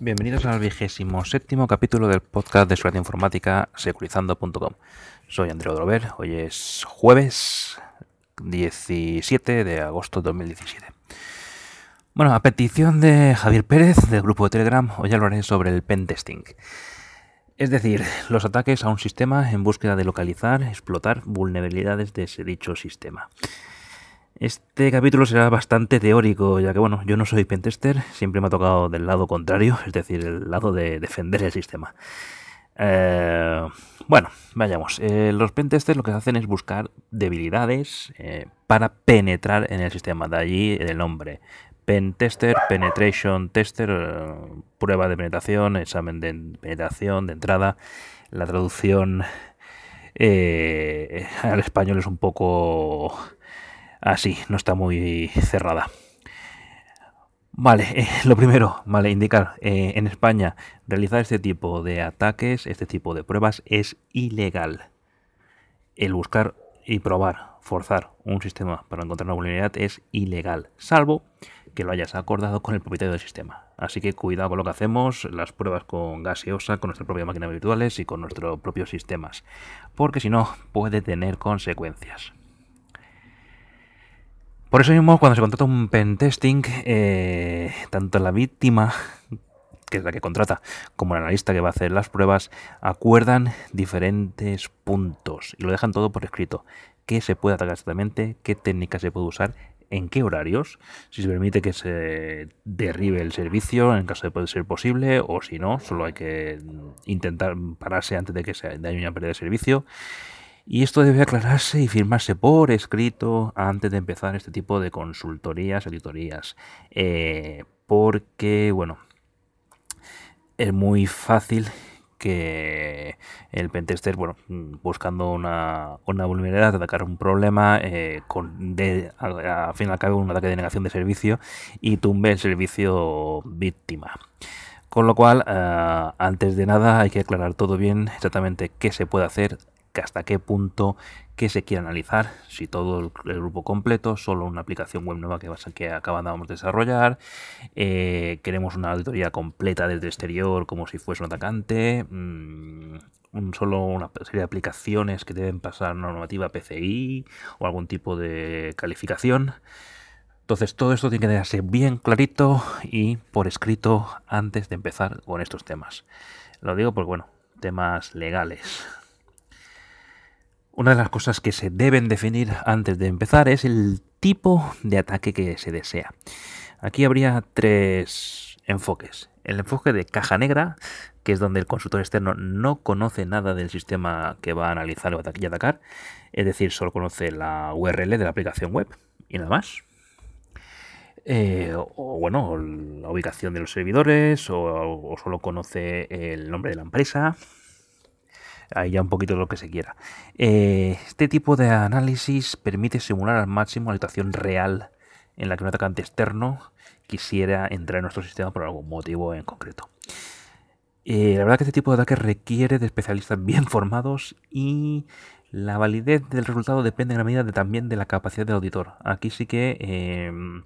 Bienvenidos al vigésimo séptimo capítulo del podcast de seguridad informática securizando.com. Soy Andrea Drover, hoy es jueves 17 de agosto de 2017. Bueno, a petición de Javier Pérez del grupo de Telegram, hoy hablaré sobre el pentesting. Es decir, los ataques a un sistema en búsqueda de localizar, explotar vulnerabilidades de ese dicho sistema. Este capítulo será bastante teórico, ya que bueno, yo no soy pentester, siempre me ha tocado del lado contrario, es decir, el lado de defender el sistema. Eh, bueno, vayamos. Eh, los pentesters lo que hacen es buscar debilidades eh, para penetrar en el sistema, de allí el nombre. Pentester, penetration tester, prueba de penetración, examen de penetración, de entrada. La traducción al español es un poco así, no está muy cerrada. Vale, eh, lo primero, vale, indicar, eh, en España realizar este tipo de ataques, este tipo de pruebas es ilegal. El buscar y probar, forzar un sistema para encontrar una vulnerabilidad es ilegal, salvo que lo hayas acordado con el propietario del sistema. Así que cuidado con lo que hacemos, las pruebas con gaseosa, con nuestras propias máquinas virtuales y con nuestros propios sistemas, porque si no puede tener consecuencias. Por eso mismo, cuando se contrata un pentesting, eh, tanto la víctima, que es la que contrata, como el analista que va a hacer las pruebas, acuerdan diferentes puntos y lo dejan todo por escrito. ¿Qué se puede atacar exactamente? ¿Qué técnica se puede usar? ¿En qué horarios? Si se permite que se derribe el servicio, en caso de poder ser posible, o si no, solo hay que intentar pararse antes de que se haya una pérdida de servicio. Y esto debe aclararse y firmarse por escrito antes de empezar este tipo de consultorías, auditorías. Eh, porque, bueno, es muy fácil que el pentester, bueno, buscando una, vulnerabilidad, atacar un problema, eh, con de, al fin y al cabo un ataque de negación de servicio y tumbe el servicio víctima. Con lo cual, eh, antes de nada hay que aclarar todo bien exactamente qué se puede hacer hasta qué punto, qué se quiere analizar, si todo el, grupo completo, solo una aplicación web nueva que, que acabamos de desarrollar, eh, queremos una auditoría completa desde exterior como si fuese un atacante, mm, un, solo una serie de aplicaciones que deben pasar normativa PCI o algún tipo de calificación. Entonces todo esto tiene que quedarse bien clarito y por escrito antes de empezar con estos temas. Lo digo porque, bueno, temas legales. Una de las cosas que se deben definir antes de empezar es el tipo de ataque que se desea. Aquí habría tres enfoques. El enfoque de caja negra, que es donde el consultor externo no conoce nada del sistema que va a analizar y atacar, es decir, solo conoce la URL de la aplicación web y nada más. Eh, o bueno, la ubicación de los servidores, o solo conoce el nombre de la empresa, ahí ya un poquito lo que se quiera. Eh, este tipo de análisis permite simular al máximo la situación real en la que un atacante externo quisiera entrar en nuestro sistema por algún motivo en concreto. Eh, la verdad que este tipo de ataque requiere de especialistas bien formados y la validez del resultado depende en gran medida de, también de la capacidad del auditor. Aquí sí que em,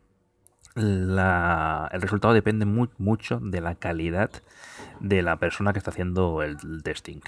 el resultado depende mucho de la calidad de la persona que está haciendo el testing.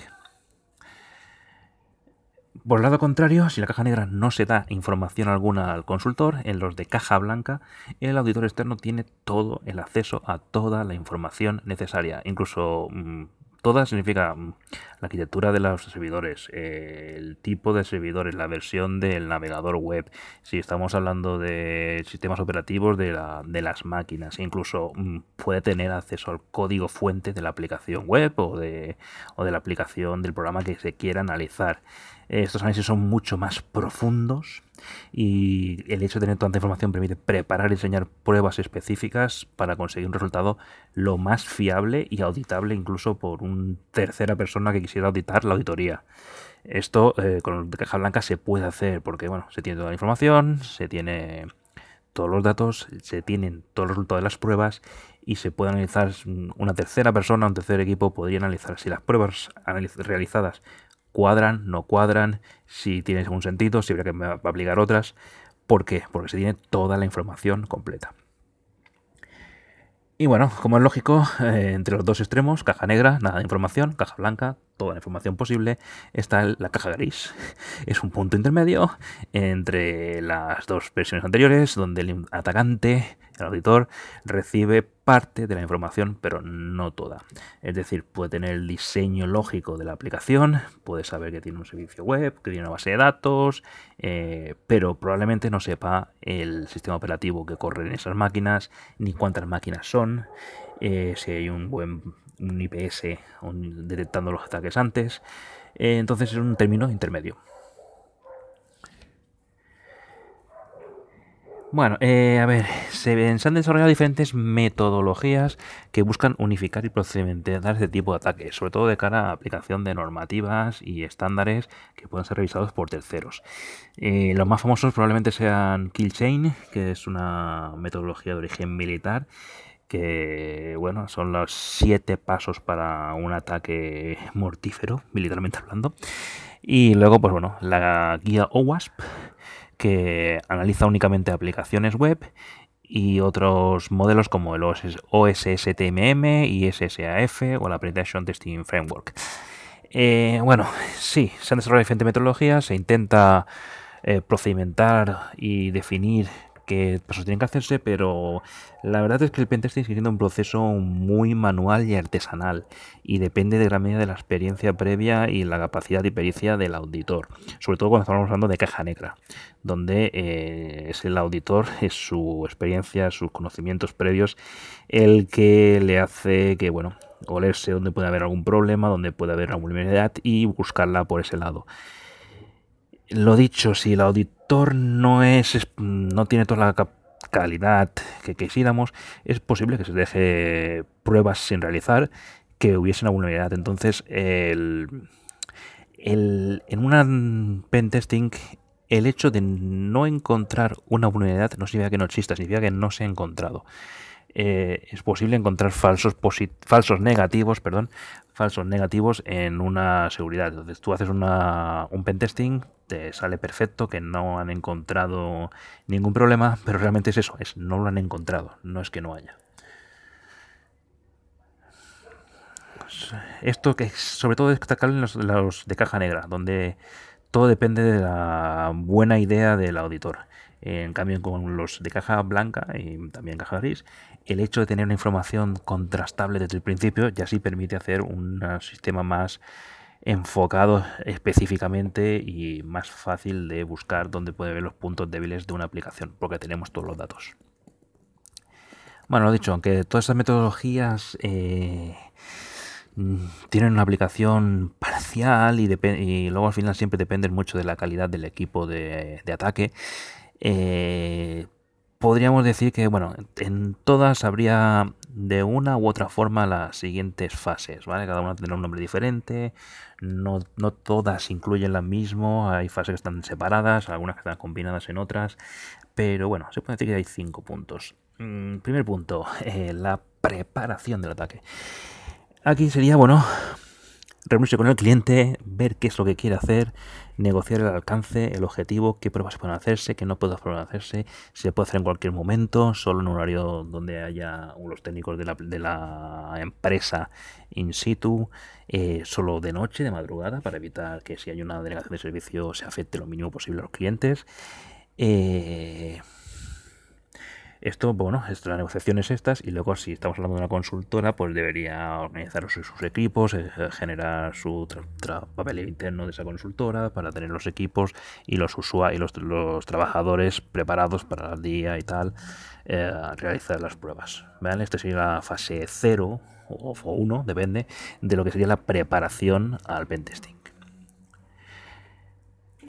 Por el lado contrario, si la caja negra no se da información alguna al consultor, en los de caja blanca, el auditor externo tiene todo el acceso a toda la información necesaria, incluso mm, toda significa mm, la arquitectura de los servidores, eh, el tipo de servidores, la versión del navegador web, si estamos hablando de sistemas operativos de, las máquinas, incluso mm, puede tener acceso al código fuente de la aplicación web o de, o de la aplicación del programa que se quiera analizar. Estos análisis son mucho más profundos y el hecho de tener tanta información permite preparar y diseñar pruebas específicas para conseguir un resultado lo más fiable y auditable incluso por una tercera persona que quisiera auditar la auditoría. Esto eh, con caja blanca se puede hacer porque bueno, se tiene toda la información, se tiene todos los datos, se tienen todos los resultados de las pruebas y se puede analizar una tercera persona, un tercer equipo podría analizar si las pruebas realizadas cuadran, no cuadran, si tiene algún sentido, si habría que aplicar otras. ¿Por qué? Porque se tiene toda la información completa. Y bueno, como es lógico, eh, entre los dos extremos, caja negra, nada de información, caja blanca, toda la información posible, está la caja gris. Es un punto intermedio entre las dos versiones anteriores, donde el atacante, el auditor, recibe parte de la información, pero no toda. Es decir, puede tener el diseño lógico de la aplicación, puede saber que tiene un servicio web, que tiene una base de datos, eh, pero probablemente no sepa el sistema operativo que corre en esas máquinas, ni cuántas máquinas son, eh, si hay un buen un IPS detectando los ataques antes. Eh, entonces es un término intermedio. Bueno, eh, a ver, se, han desarrollado diferentes metodologías que buscan unificar y procedimentar este tipo de ataques, sobre todo de cara a aplicación de normativas y estándares que puedan ser revisados por terceros. Eh, los más famosos probablemente sean Killchain, que es una metodología de origen militar, que bueno, son los siete pasos para un ataque mortífero, militarmente hablando. Y luego, pues bueno, la guía OWASP, que analiza únicamente aplicaciones web y otros modelos como el OSSTMM y SSAF o la Presentation Testing Framework. Eh, bueno, sí, se han desarrollado diferentes metodologías, se intenta eh, procedimentar y definir qué pasos tienen que hacerse, pero la verdad es que el pentesting sigue siendo un proceso muy manual y artesanal y depende de gran medida de la experiencia previa y la capacidad y pericia del auditor, sobre todo cuando estamos hablando de caja negra, donde eh, es el auditor, es su experiencia, sus conocimientos previos, el que le hace que, bueno, olerse donde puede haber algún problema, donde puede haber alguna vulnerabilidad y buscarla por ese lado. Lo dicho, si el auditor no es no tiene toda la calidad que quisiéramos, es posible que se deje pruebas sin realizar que hubiesen una vulnerabilidad. Entonces, el, el, en una pentesting, el hecho de no encontrar una vulnerabilidad no significa que no exista, significa que no se ha encontrado. Eh, es posible encontrar falsos, falsos negativos, perdón, falsos negativos en una seguridad. Entonces tú haces una, un pentesting, sale perfecto, que no han encontrado ningún problema, pero realmente es eso, es no lo han encontrado, no es que no haya. Esto que sobre todo destacable en los, los de caja negra, donde todo depende de la buena idea del auditor. En cambio, con los de caja blanca y también caja gris, el hecho de tener una información contrastable desde el principio ya sí permite hacer un sistema más enfocado específicamente y más fácil de buscar dónde puede ver los puntos débiles de una aplicación, porque tenemos todos los datos. Bueno, lo dicho, aunque todas estas metodologías eh, tienen una aplicación parcial y, luego al final siempre dependen mucho de la calidad del equipo de, de ataque, eh, podríamos decir que, bueno, en todas habría de una u otra forma las siguientes fases, ¿vale? Cada una tendrá un nombre diferente, no, no todas incluyen la mismo, hay fases que están separadas, algunas que están combinadas en otras, pero bueno, se puede decir que hay cinco puntos. Mm, primer punto, eh, la preparación del ataque. Aquí sería, bueno, reunirse con el cliente, ver qué es lo que quiere hacer, negociar el alcance, el objetivo, qué pruebas pueden hacerse, qué no pueden hacerse, si se puede hacer en cualquier momento, solo en un horario donde haya los técnicos de la, de la empresa in situ, eh, solo de noche, de madrugada, para evitar que si hay una delegación de servicio se afecte lo mínimo posible a los clientes. Eh, esto, bueno, es las negociaciones estas y luego si estamos hablando de una consultora, pues debería organizar sus, equipos, eh, generar su papel interno de esa consultora para tener los equipos y los usuarios y los, trabajadores preparados para el día y tal, eh, realizar las pruebas. ¿Vale? Esta sería la fase 0 o 1, depende de lo que sería la preparación al pentesting.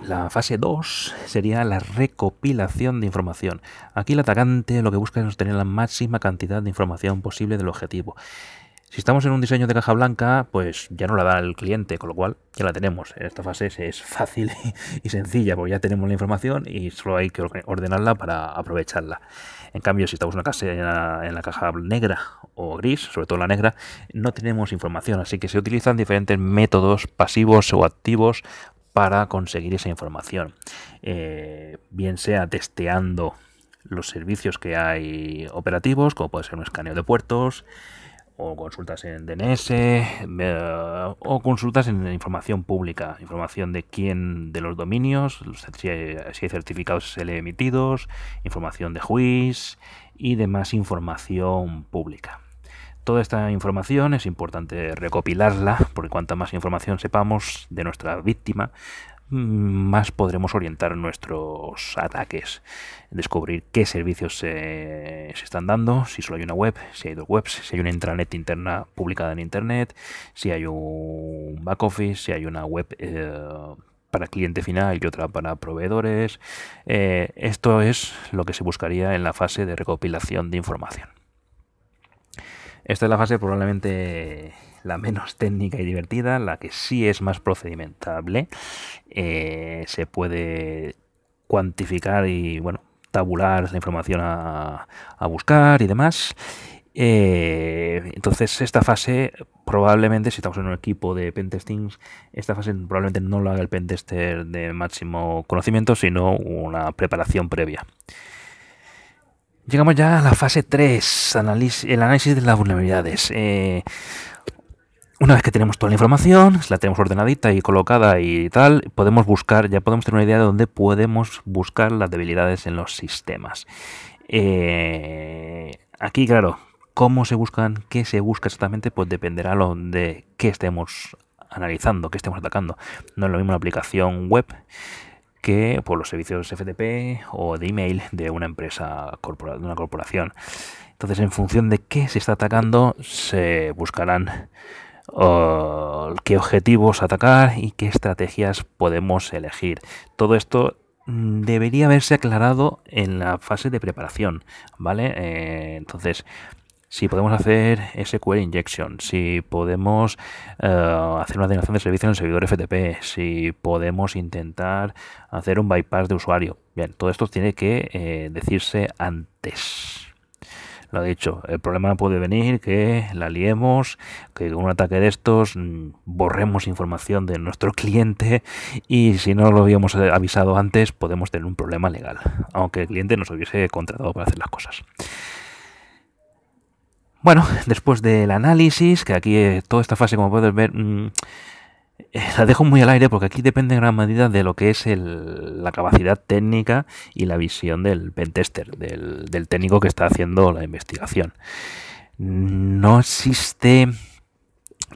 La fase 2 sería la recopilación de información. Aquí el atacante lo que busca es obtener la máxima cantidad de información posible del objetivo. Si estamos en un diseño de caja blanca, pues ya no la da el cliente, con lo cual ya la tenemos. Esta fase es fácil y sencilla, porque ya tenemos la información y solo hay que ordenarla para aprovecharla. En cambio, si estamos en en la caja negra o gris, sobre todo la negra, no tenemos información, así que se utilizan diferentes métodos pasivos o activos para conseguir esa información. Eh, bien sea testeando los servicios que hay operativos, como puede ser un escaneo de puertos, o consultas en DNS, eh, o consultas en información pública, información de quién, de los dominios, si hay, certificados emitidos, información de juiz y demás información pública. Toda esta información es importante recopilarla, porque cuanta más información sepamos de nuestra víctima, más podremos orientar nuestros ataques, descubrir qué servicios se, están dando, si solo hay una web, si hay dos webs, si hay una intranet interna publicada en Internet, si hay un back office, si hay una web eh, para cliente final y otra para proveedores. Eh, esto es lo que se buscaría en la fase de recopilación de información. Esta es la fase probablemente la menos técnica y divertida, la que sí es más procedimentable. Eh, se puede cuantificar y bueno tabular la información a, buscar y demás. Eh, entonces esta fase probablemente si estamos en un equipo de pentesting esta fase probablemente no lo haga el pentester de máximo conocimiento sino una preparación previa llegamos ya a la fase 3 el análisis de las vulnerabilidades eh, una vez que tenemos toda la información, la tenemos ordenadita y colocada y tal, podemos buscar, ya podemos tener una idea de dónde podemos buscar las debilidades en los sistemas. Eh, aquí, claro, cómo se buscan, qué se busca exactamente, pues dependerá de qué estemos analizando, qué estemos atacando. No es lo mismo una aplicación web que por los servicios FTP o de email de una empresa, de una corporación. Entonces, en función de qué se está atacando, se buscarán qué objetivos atacar y qué estrategias podemos elegir. Todo esto mm, debería haberse aclarado en la fase de preparación, ¿vale? Eh, entonces, si podemos hacer SQL injection, si podemos eh, hacer una denegación de servicio en el servidor FTP, si podemos intentar hacer un bypass de usuario. Bien, todo esto tiene que eh, decirse antes. Lo dicho, el problema puede venir que la liemos, que con un ataque de estos mm, borremos información de nuestro cliente y si no lo habíamos avisado antes podemos tener un problema legal, aunque el cliente nos hubiese contratado para hacer las cosas. Bueno, después del análisis, que aquí eh, toda esta fase, como puedes ver, mm, eh, la dejo muy al aire porque aquí depende en gran medida de lo que es la capacidad técnica y la visión del pentester, del, del técnico que está haciendo la investigación. No existe...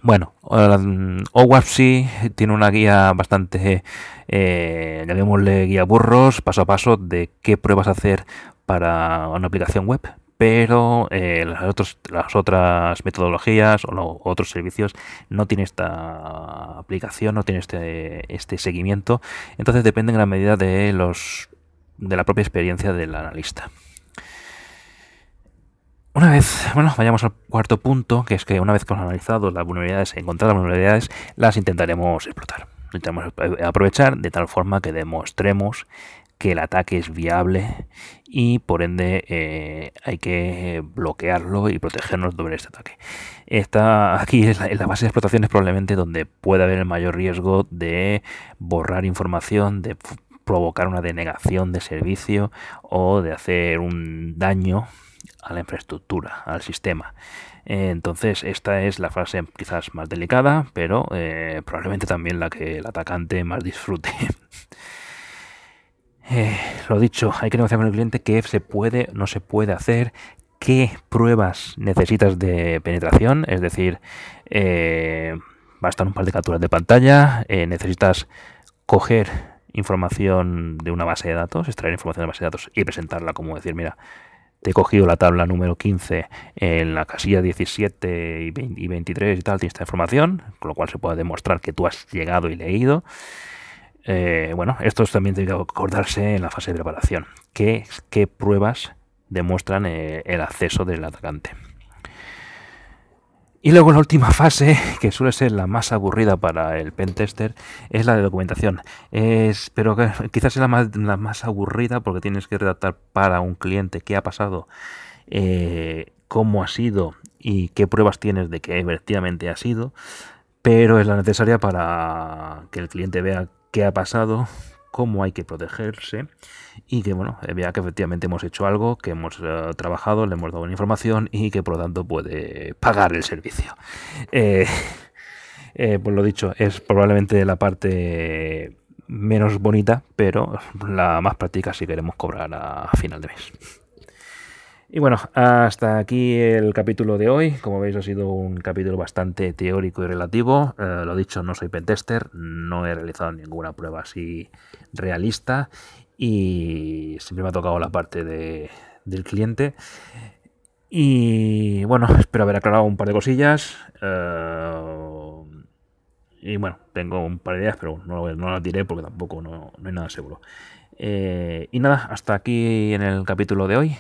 Bueno, OWASP sí tiene una guía bastante, eh, llamémosle guía burros, paso a paso, de qué pruebas hacer para una aplicación web, pero eh, las, otras metodologías o otros servicios no tienen esta aplicación, no tienen este, este seguimiento, entonces depende en gran medida de, los, de la propia experiencia del analista. Una vez, bueno, vayamos al cuarto punto, que es que una vez que hemos analizado las vulnerabilidades, encontrado las vulnerabilidades, las intentaremos explotar. Intentaremos aprovechar de tal forma que demostremos que el ataque es viable y por ende eh, hay que bloquearlo y protegernos de este ataque. Esta, aquí es la, base de explotación es probablemente donde puede haber el mayor riesgo de borrar información, de provocar una denegación de servicio o de hacer un daño a la infraestructura, al sistema. Entonces, esta es la fase quizás más delicada, pero eh, probablemente también la que el atacante más disfrute. Eh, lo dicho, hay que negociar con el cliente qué se puede, no se puede hacer, qué pruebas necesitas de penetración, es decir, eh, bastan un par de capturas de pantalla, eh, necesitas coger información de una base de datos, extraer información de base de datos y presentarla como decir, mira, te he cogido la tabla número 15 en la casilla 17 y, 23 y tal, tiene esta información, con lo cual se puede demostrar que tú has llegado y leído. Eh, bueno, esto también tiene que acordarse en la fase de preparación. ¿Qué, qué pruebas demuestran eh, el acceso del atacante? Y luego la última fase, que suele ser la más aburrida para el pentester, es la de documentación. Es, pero quizás es la más, la más aburrida porque tienes que redactar para un cliente qué ha pasado, eh, cómo ha sido y qué pruebas tienes de que efectivamente ha sido. Pero es la necesaria para que el cliente vea qué ha pasado, cómo hay que protegerse y que, bueno, vea que efectivamente hemos hecho algo, que hemos eh, trabajado, le hemos dado una información y que por lo tanto puede pagar el servicio. Eh, eh, pues lo dicho, es probablemente la parte menos bonita, pero la más práctica si queremos cobrar a final de mes. Y bueno, hasta aquí el capítulo de hoy. Como veis, ha sido un capítulo bastante teórico y relativo. Eh, lo dicho, no soy pentester, no he realizado ninguna prueba así realista y siempre me ha tocado la parte de, del cliente. Y bueno, espero haber aclarado un par de cosillas. Eh, y bueno, tengo un par de ideas, pero no, no las diré porque tampoco no, hay nada seguro. Eh, y nada, hasta aquí en el capítulo de hoy.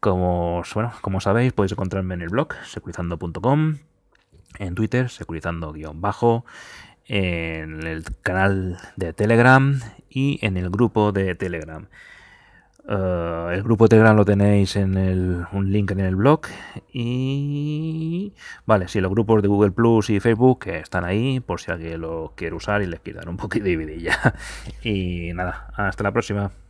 Como, bueno, como sabéis, podéis encontrarme en el blog securizando.com, en Twitter, securizando-bajo, en el canal de Telegram y en el grupo de Telegram. Eh, el grupo de Telegram lo tenéis en el, un link en el blog y vale, si los grupos de Google Plus y Facebook están ahí por si alguien lo quiere usar y les quiere dar un poquito de vidilla. Y nada, hasta la próxima.